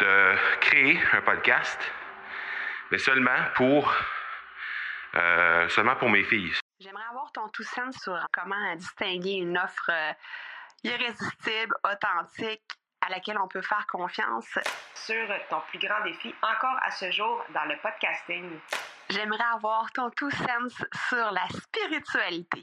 de créer un podcast, mais seulement pour, euh, seulement pour mes filles. J'aimerais avoir ton tout sens sur comment distinguer une offre euh, irrésistible, authentique, à laquelle on peut faire confiance. Sur ton plus grand défi encore à ce jour dans le podcasting. J'aimerais avoir ton tout sens sur la spiritualité.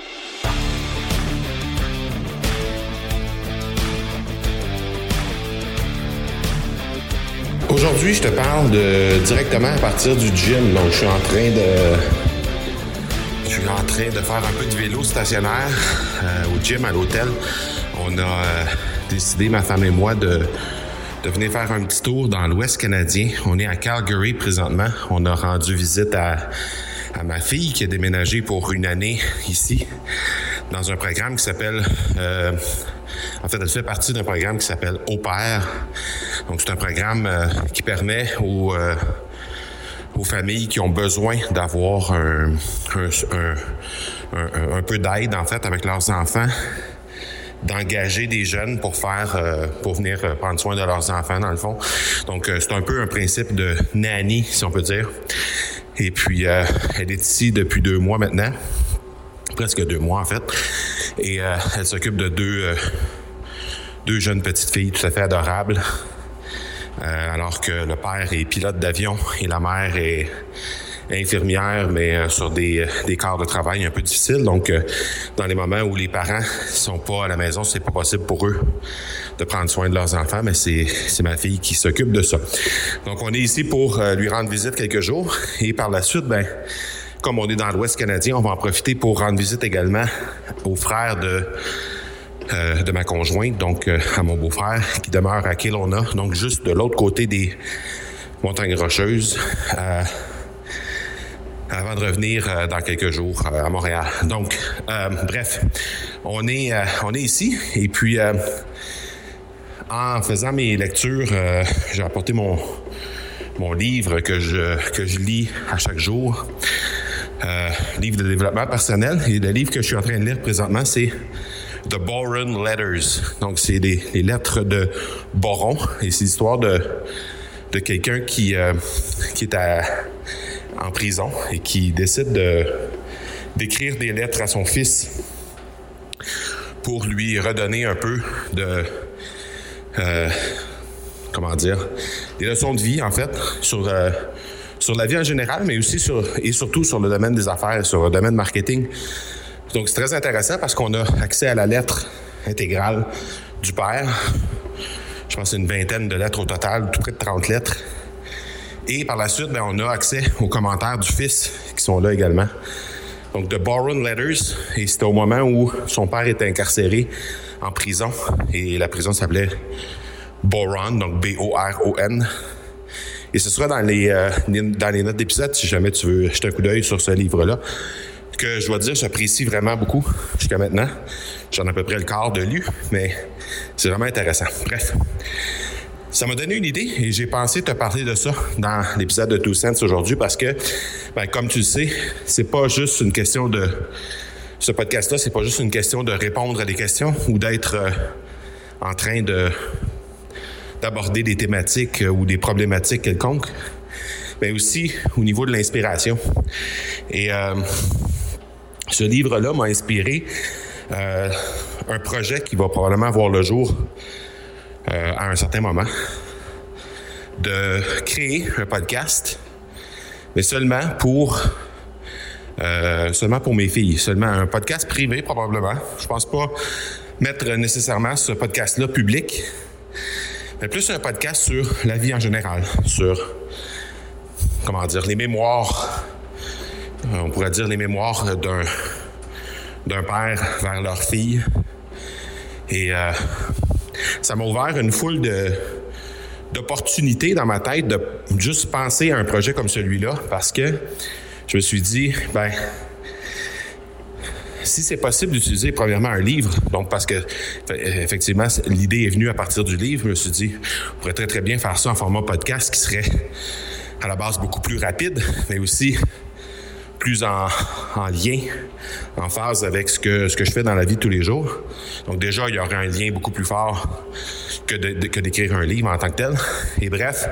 Aujourd'hui, je te parle directement à partir du gym. Donc, je suis en train de. Je suis en train de faire un peu de vélo stationnaire euh, au gym, à l'hôtel. On a euh, décidé, ma femme et moi, de, de venir faire un petit tour dans l'Ouest canadien. On est à Calgary présentement. On a rendu visite à, à ma fille qui a déménagé pour une année ici dans un programme qui s'appelle... Euh, en fait, elle fait partie d'un programme qui s'appelle Au Père. Donc, c'est un programme euh, qui permet aux, euh, aux familles qui ont besoin d'avoir un, peu d'aide, en fait, avec leurs enfants, d'engager des jeunes pour faire, euh, pour venir prendre soin de leurs enfants, dans le fond. Donc, c'est un peu un principe de nanny, si on peut dire. Et puis, elle est ici depuis deux mois maintenant presque deux mois en fait. Et euh, elle s'occupe de deux, euh, deux jeunes petites filles tout à fait adorables. Euh, alors que le père est pilote d'avion et la mère est infirmière, mais sur des, des quarts de travail un peu difficiles. Donc, dans les moments où les parents sont pas à la maison, c'est pas possible pour eux de prendre soin de leurs enfants, mais c'est, c'est ma fille qui s'occupe de ça. Donc, on est ici pour lui rendre visite quelques jours et par la suite, ben, comme on est dans l'Ouest canadien, on va en profiter pour rendre visite également aux frères de euh, de ma conjointe, donc euh, à mon beau-frère qui demeure à Kelowna, donc juste de l'autre côté des montagnes rocheuses. Euh, avant de revenir euh, dans quelques jours euh, à Montréal. Donc, bref, on est on est ici et puis en faisant mes lectures, j'ai apporté mon mon livre que je que je lis à chaque jour euh, livre de développement personnel. Et le livre que je suis en train de lire présentement, c'est The Boron Letters. Donc, c'est les, lettres de Boron. Et c'est l'histoire de, de quelqu'un qui, euh, qui est à, en prison et qui décide de, d'écrire des lettres à son fils pour lui redonner un peu de... Euh, comment dire, des leçons de vie, en fait, sur euh, sur la vie en général, mais aussi sur, et surtout sur le domaine des affaires, sur le domaine marketing. Donc, c'est très intéressant parce qu'on a accès à la lettre intégrale du père. Je pense une vingtaine de lettres au total, tout près de 30 lettres. Et par la suite, ben, on a accès aux commentaires du fils qui sont là également. Donc, The Boron Letters, et c'était au moment où son père était incarcéré en prison, et la prison s'appelait Boron, donc B-O-R-O-N. Et ce sera dans les, euh, dans les notes d'épisode, si jamais tu veux jeter un coup d'œil sur ce livre-là, que je dois dire, j'apprécie vraiment beaucoup jusqu'à maintenant. J'en ai à peu près le quart de lu, mais c'est vraiment intéressant. Bref. Ça m'a donné une idée et j'ai pensé te parler de ça dans l'épisode de Two Cents aujourd'hui parce que, ben, comme tu le sais, c'est pas juste une question de. Ce podcast-là, c'est pas juste une question de répondre à des questions ou d'être euh, en train de d'aborder des thématiques euh, ou des problématiques quelconques, mais aussi au niveau de l'inspiration. Et euh, ce livre-là m'a inspiré euh, un projet qui va probablement voir le jour à un certain moment, de créer un podcast, mais seulement pour seulement pour mes filles, seulement un podcast privé probablement. Je pense pas mettre nécessairement ce podcast-là public, mais plus un podcast sur la vie en général, sur, comment dire, les mémoires, euh, on pourrait dire les mémoires d'un, d'un père vers leur fille. Et euh, ça m'a ouvert une foule de, d'opportunité dans ma tête de juste penser à un projet comme celui-là parce que je me suis dit, ben, si c'est possible d'utiliser premièrement un livre, donc parce que effectivement l'idée est venue à partir du livre, je me suis dit, on pourrait très très bien faire ça en format podcast qui serait à la base beaucoup plus rapide, mais aussi plus en, lien, en phase avec ce que, ce que je fais dans la vie de tous les jours. Donc déjà, il y aurait un lien beaucoup plus fort que, que d'écrire un livre en tant que tel. Et bref,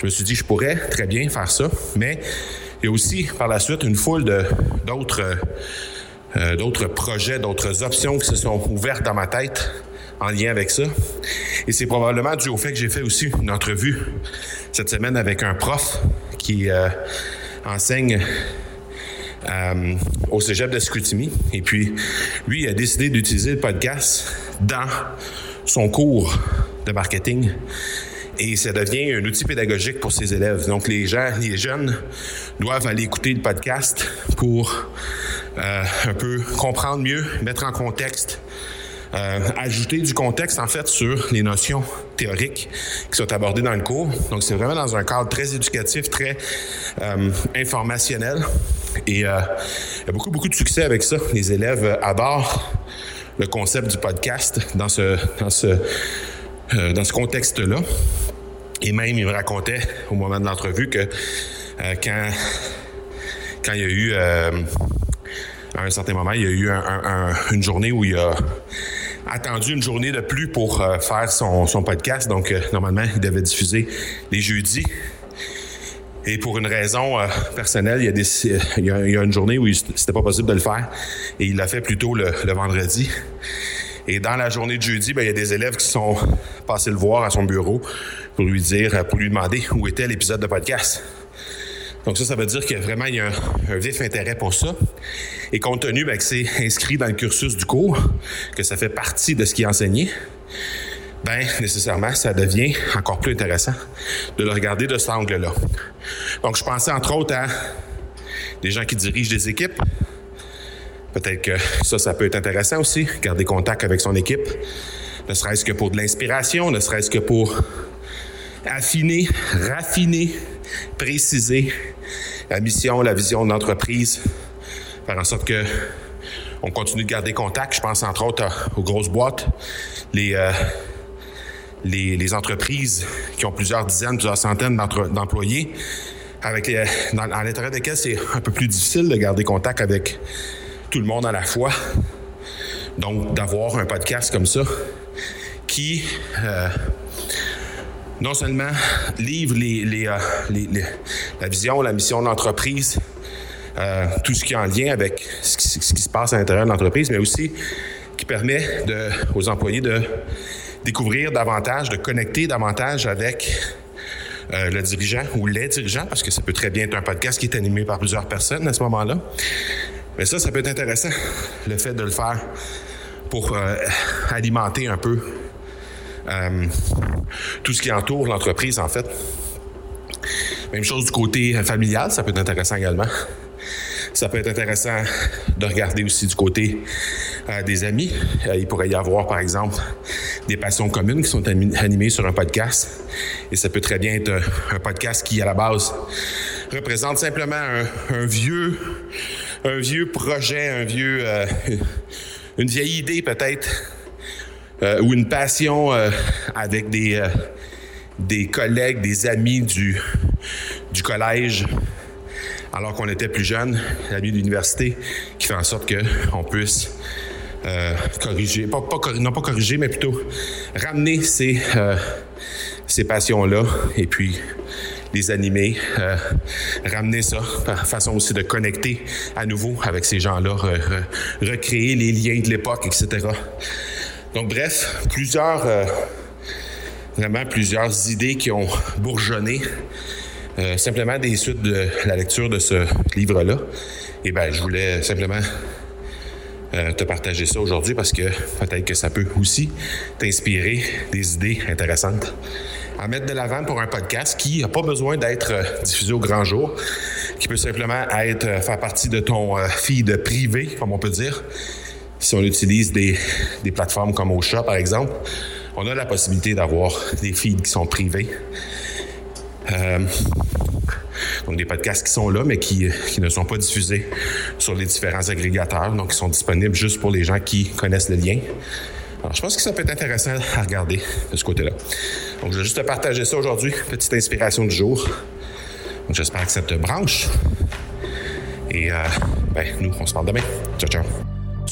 je me suis dit, je pourrais très bien faire ça, mais il y a aussi par la suite une foule d'autres d'autres projets, d'autres options qui se sont ouvertes dans ma tête en lien avec ça. Et c'est probablement dû au fait que j'ai fait aussi une entrevue cette semaine avec un prof qui euh, enseigne euh, au cégep de Scrutiny. Et puis, lui, il a décidé d'utiliser le podcast dans son cours de marketing. Et ça devient un outil pédagogique pour ses élèves. Donc, les gens, les jeunes doivent aller écouter le podcast pour euh, un peu comprendre mieux, mettre en contexte euh, ajouter du contexte en fait sur les notions théoriques qui sont abordées dans le cours. Donc c'est vraiment dans un cadre très éducatif, très euh, informationnel et il y a beaucoup beaucoup de succès avec ça. Les élèves adorent le concept du podcast dans ce dans ce ce contexte-là. Et même, il me racontait au moment de l'entrevue que quand, quand il y a eu, à un certain moment, il y a eu un, un, une journée où il a attendu une journée de plus pour euh, faire son, podcast. Donc, euh, normalement, il devait diffuser les jeudis. Et pour une raison euh, personnelle, il y, a une journée où c'était pas possible de le faire. Et il l'a fait plutôt le, le, vendredi. Et dans la journée de jeudi, ben, il y a des élèves qui sont passés le voir à son bureau pour lui dire, pour lui demander où était l'épisode de podcast. Donc ça, ça veut dire a vraiment il y a un, un, vif intérêt pour ça. Et compte tenu ben, que c'est inscrit dans le cursus du cours, que ça fait partie de ce qui est enseigné, ben nécessairement, ça devient encore plus intéressant de le regarder de cet angle-là. Donc je pensais entre autres à des gens qui dirigent des équipes. Peut-être que ça, ça peut être intéressant aussi, garder contact avec son équipe, ne serait-ce que pour de l'inspiration, ne serait-ce que pour affiner, raffiner, préciser la mission, la vision de l'entreprise, faire en sorte que on continue de garder contact. Je pense entre autres aux grosses boîtes, les, euh, les, les, entreprises qui ont plusieurs dizaines, plusieurs centaines d'employés, avec les, dans, à l'intérieur desquels c'est un peu plus difficile de garder contact avec tout le monde à la fois. Donc, d'avoir un podcast comme ça qui euh, non seulement livre euh, les, la vision, la mission de l'entreprise, euh, tout ce qui est en lien avec ce qui, se passe à l'intérieur de l'entreprise, mais aussi qui permet aux employés de découvrir davantage, de connecter davantage avec euh, le dirigeant ou les dirigeants, parce que ça peut très bien être un podcast qui est animé par plusieurs personnes à ce moment-là. Mais ça, ça peut être intéressant, le fait de le faire pour alimenter un peu euh, tout ce qui entoure l'entreprise, en fait. Même chose du côté familial, ça peut être intéressant également. Ça peut être intéressant de regarder aussi du côté euh, des amis. Euh, il pourrait y avoir, par exemple, des passions communes qui sont animées sur un podcast. Et ça peut très bien être un podcast qui, à la base, représente simplement un, vieux, un vieux projet, un vieux, une vieille idée peut-être, euh, ou une passion euh, avec des, des collègues, des amis du, du collège alors qu'on était plus jeune, l'ami de l'université, qui fait en sorte qu'on puisse euh, corriger, pas, non pas corriger, mais plutôt ramener ces, euh, ces passions-là et puis les animer, euh, ramener ça, façon aussi de connecter à nouveau avec ces gens-là, re, re, recréer les liens de l'époque, etc. Donc bref, plusieurs, euh, vraiment plusieurs idées qui ont bourgeonné euh, simplement des suites de la lecture de ce livre-là. Et ben, je voulais simplement euh, te partager ça aujourd'hui parce que peut-être que ça peut aussi t'inspirer des idées intéressantes à mettre de l'avant pour un podcast qui n'a pas besoin d'être diffusé au grand jour, qui peut simplement être faire partie de ton feed privé, comme on peut dire. Si on utilise des, des plateformes comme Ocha, par exemple, On a la possibilité d'avoir des feeds qui sont privés. Euh, donc des podcasts qui sont là, mais qui, ne sont pas diffusés sur les différents agrégateurs, donc qui sont disponibles juste pour les gens qui connaissent le lien. Alors, je pense que ça peut être intéressant à regarder de ce côté-là. Donc, je vais juste te partager ça aujourd'hui, petite inspiration du jour. Donc, j'espère que ça te branche. Et euh, ben, nous, on se parle demain. Ciao, ciao.